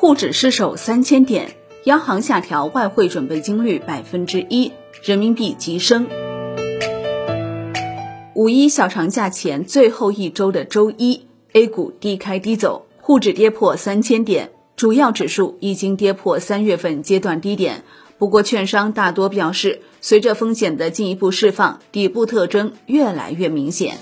沪指失守三千点，央行下调外汇准备金率百分之一，人民币急升。五一小长假前最后一周的周一，A 股低开低走，沪指跌破三千点，主要指数已经跌破三月份阶段低点。不过，券商大多表示，随着风险的进一步释放，底部特征越来越明显。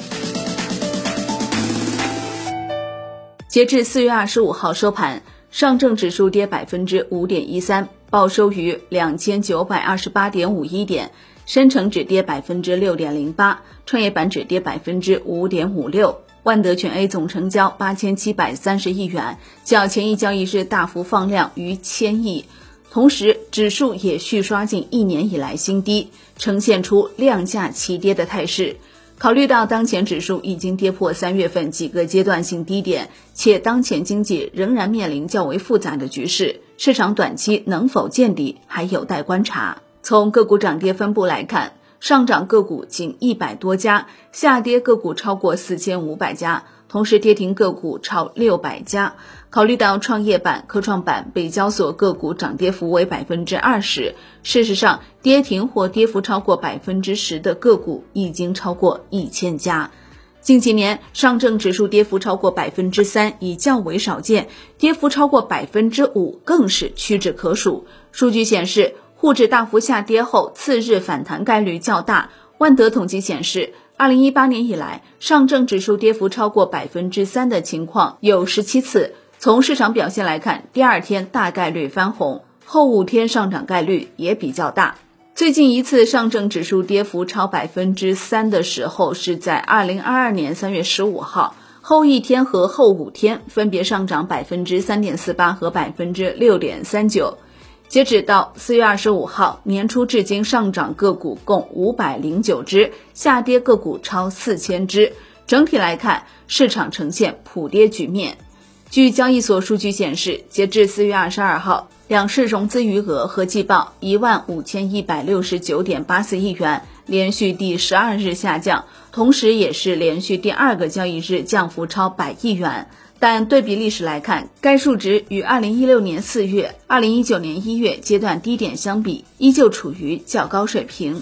截至四月二十五号收盘，上证指数跌百分之五点一三，报收于两千九百二十八点五一点；深成指跌百分之六点零八，创业板指跌百分之五点五六。万德全 A 总成交八千七百三十亿元，较前一交易日大幅放量逾千亿，同时指数也续刷近一年以来新低，呈现出量价齐跌的态势。考虑到当前指数已经跌破三月份几个阶段性低点，且当前经济仍然面临较为复杂的局势，市场短期能否见底还有待观察。从个股涨跌分布来看，上涨个股仅一百多家，下跌个股超过四千五百家。同时，跌停个股超六百家。考虑到创业板、科创板、北交所个股涨跌幅为百分之二十，事实上，跌停或跌幅超过百分之十的个股已经超过一千家。近几年，上证指数跌幅超过百分之三已较为少见，跌幅超过百分之五更是屈指可数。数据显示，沪指大幅下跌后，次日反弹概率较大。万德统计显示。二零一八年以来，上证指数跌幅超过百分之三的情况有十七次。从市场表现来看，第二天大概率翻红，后五天上涨概率也比较大。最近一次上证指数跌幅超百分之三的时候，是在二零二二年三月十五号，后一天和后五天分别上涨百分之三点四八和百分之六点三九。截止到四月二十五号，年初至今上涨个股共五百零九只，下跌个股超四千只。整体来看，市场呈现普跌局面。据交易所数据显示，截至四月二十二号，两市融资余额合计报一万五千一百六十九点八四亿元，连续第十二日下降，同时也是连续第二个交易日降幅超百亿元。但对比历史来看，该数值与2016年4月、2019年1月阶段低点相比，依旧处于较高水平。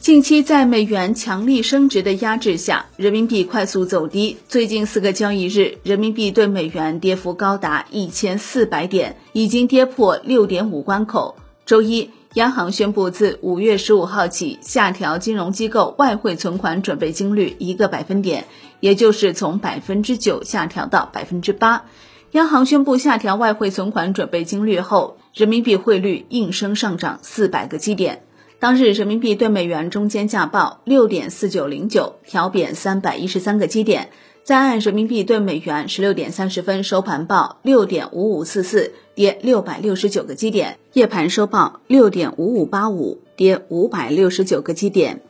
近期在美元强力升值的压制下，人民币快速走低。最近四个交易日，人民币对美元跌幅高达一千四百点，已经跌破六点五关口。周一。央行宣布，自五月十五号起下调金融机构外汇存款准备金率一个百分点，也就是从百分之九下调到百分之八。央行宣布下调外汇存款准备金率后，人民币汇率应声上涨四百个基点。当日人民币对美元中间价报六点四九零九，调贬三百一十三个基点。在岸人民币对美元十六点三十分收盘报六点五五四四，跌六百六十九个基点；夜盘收报六点五五八五，跌五百六十九个基点。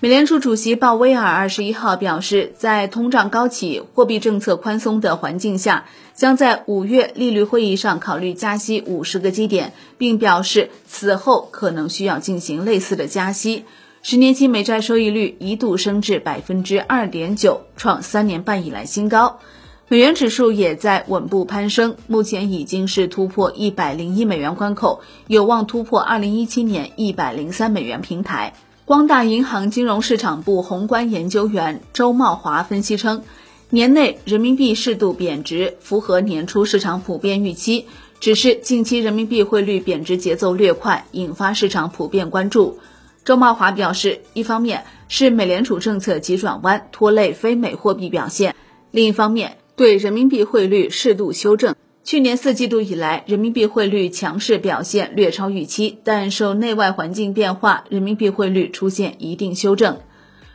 美联储主席鲍威尔二十一号表示，在通胀高企、货币政策宽松的环境下，将在五月利率会议上考虑加息五十个基点，并表示此后可能需要进行类似的加息。十年期美债收益率一度升至百分之二点九，创三年半以来新高。美元指数也在稳步攀升，目前已经是突破一百零一美元关口，有望突破二零一七年一百零三美元平台。光大银行金融市场部宏观研究员周茂华分析称，年内人民币适度贬值符合年初市场普遍预期，只是近期人民币汇率贬值节奏略快，引发市场普遍关注。周茂华表示，一方面是美联储政策急转弯拖累非美货币表现，另一方面对人民币汇率适度修正。去年四季度以来，人民币汇率强势表现略超预期，但受内外环境变化，人民币汇率出现一定修正。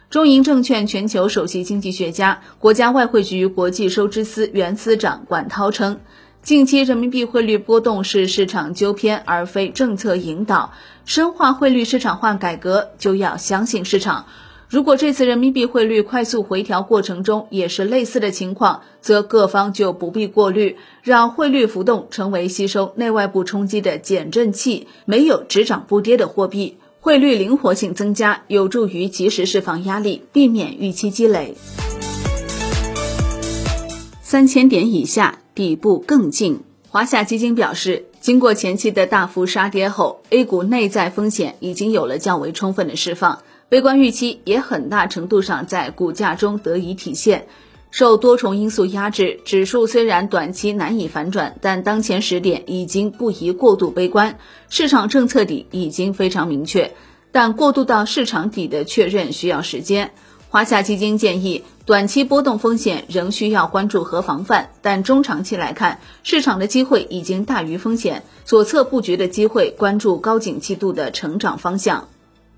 中银证券全球首席经济学家、国家外汇局国际收支司原司长管涛称。近期人民币汇率波动是市场纠偏，而非政策引导。深化汇率市场化改革，就要相信市场。如果这次人民币汇率快速回调过程中也是类似的情况，则各方就不必过滤，让汇率浮动成为吸收内外部冲击的减震器。没有只涨不跌的货币，汇率灵活性增加，有助于及时释放压力，避免预期积累。三千点以下，底部更近。华夏基金表示，经过前期的大幅杀跌后，A 股内在风险已经有了较为充分的释放，悲观预期也很大程度上在股价中得以体现。受多重因素压制，指数虽然短期难以反转，但当前时点已经不宜过度悲观。市场政策底已经非常明确，但过渡到市场底的确认需要时间。华夏基金建议，短期波动风险仍需要关注和防范，但中长期来看，市场的机会已经大于风险，左侧布局的机会，关注高景气度的成长方向。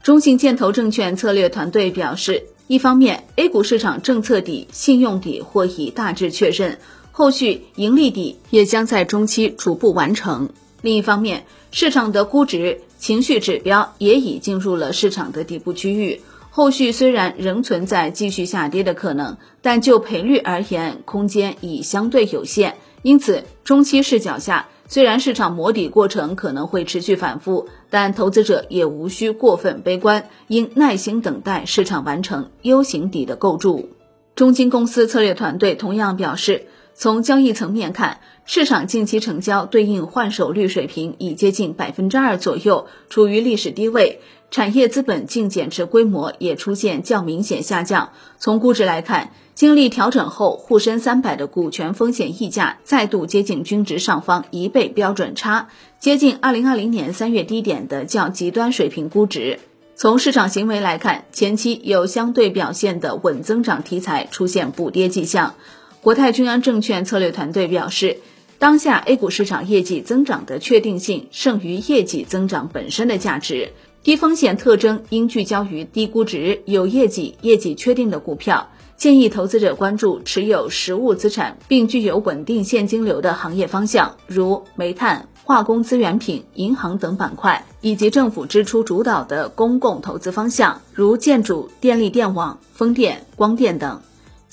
中信建投证券策略团队表示。一方面，A 股市场政策底、信用底或已大致确认，后续盈利底也将在中期逐步完成。另一方面，市场的估值、情绪指标也已进入了市场的底部区域，后续虽然仍存在继续下跌的可能，但就赔率而言，空间已相对有限。因此，中期视角下。虽然市场磨底过程可能会持续反复，但投资者也无需过分悲观，应耐心等待市场完成 U 型底的构筑。中金公司策略团队同样表示，从交易层面看，市场近期成交对应换手率水平已接近百分之二左右，处于历史低位。产业资本净减持规模也出现较明显下降。从估值来看，经历调整后，沪深三百的股权风险溢价再度接近均值上方一倍标准差，接近二零二零年三月低点的较极端水平估值。从市场行为来看，前期有相对表现的稳增长题材出现补跌迹象。国泰君安证券策略团队表示，当下 A 股市场业绩增长的确定性胜于业绩增长本身的价值。低风险特征应聚焦于低估值、有业绩、业绩确定的股票。建议投资者关注持有实物资产并具有稳定现金流的行业方向，如煤炭、化工资源品、银行等板块，以及政府支出主导的公共投资方向，如建筑、电力电网、风电、光电等。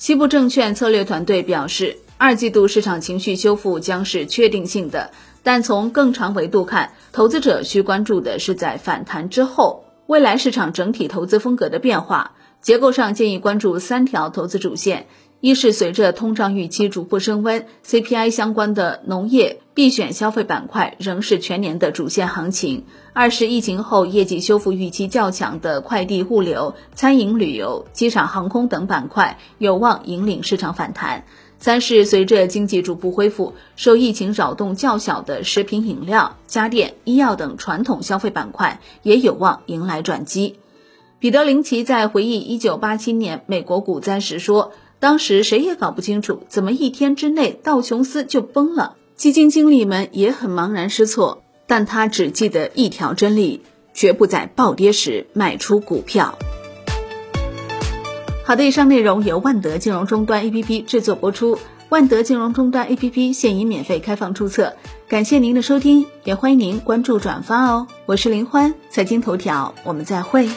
西部证券策略团队表示，二季度市场情绪修复将是确定性的。但从更长维度看，投资者需关注的是在反弹之后，未来市场整体投资风格的变化。结构上建议关注三条投资主线：一是随着通胀预期逐步升温，CPI 相关的农业必选消费板块仍是全年的主线行情；二是疫情后业绩修复预期较强的快递物流、餐饮旅游、机场航空等板块有望引领市场反弹。三是随着经济逐步恢复，受疫情扰动较小的食品饮料、家电、医药等传统消费板块也有望迎来转机。彼得林奇在回忆1987年美国股灾时说：“当时谁也搞不清楚，怎么一天之内道琼斯就崩了。基金经理们也很茫然失措，但他只记得一条真理：绝不在暴跌时卖出股票。”好的，以上内容由万德金融终端 APP 制作播出。万德金融终端 APP 现已免费开放注册，感谢您的收听，也欢迎您关注转发哦。我是林欢，财经头条，我们再会。